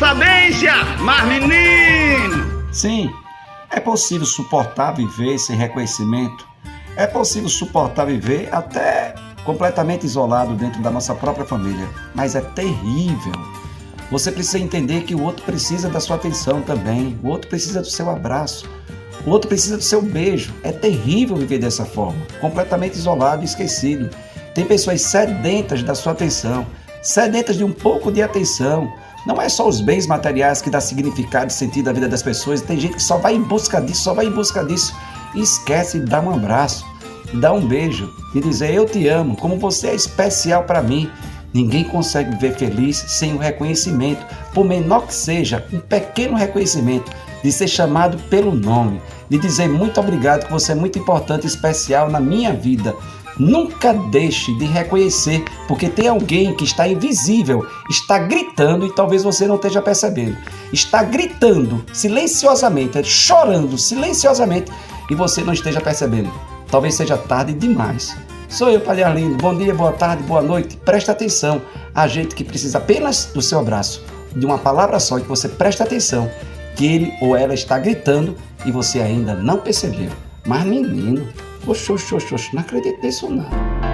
sabência, mas menino! Sim, é possível suportar viver sem reconhecimento. É possível suportar viver até completamente isolado dentro da nossa própria família. Mas é terrível. Você precisa entender que o outro precisa da sua atenção também. O outro precisa do seu abraço. O outro precisa do seu beijo. É terrível viver dessa forma, completamente isolado e esquecido. Tem pessoas sedentas da sua atenção, sedentas de um pouco de atenção. Não é só os bens materiais que dá significado e sentido à vida das pessoas. Tem gente que só vai em busca disso, só vai em busca disso e esquece de dar um abraço, dar um beijo e dizer eu te amo, como você é especial para mim. Ninguém consegue viver feliz sem o reconhecimento, por menor que seja, um pequeno reconhecimento de ser chamado pelo nome, de dizer muito obrigado, que você é muito importante e especial na minha vida. Nunca deixe de reconhecer, porque tem alguém que está invisível, está gritando e talvez você não esteja percebendo. Está gritando silenciosamente, chorando silenciosamente e você não esteja percebendo. Talvez seja tarde demais. Sou eu, Padre Arlindo. Bom dia, boa tarde, boa noite. Presta atenção. A gente que precisa apenas do seu abraço, de uma palavra só e que você presta atenção, que ele ou ela está gritando e você ainda não percebeu. Mas menino, oxe, oxe, oxe, não acredito nisso não.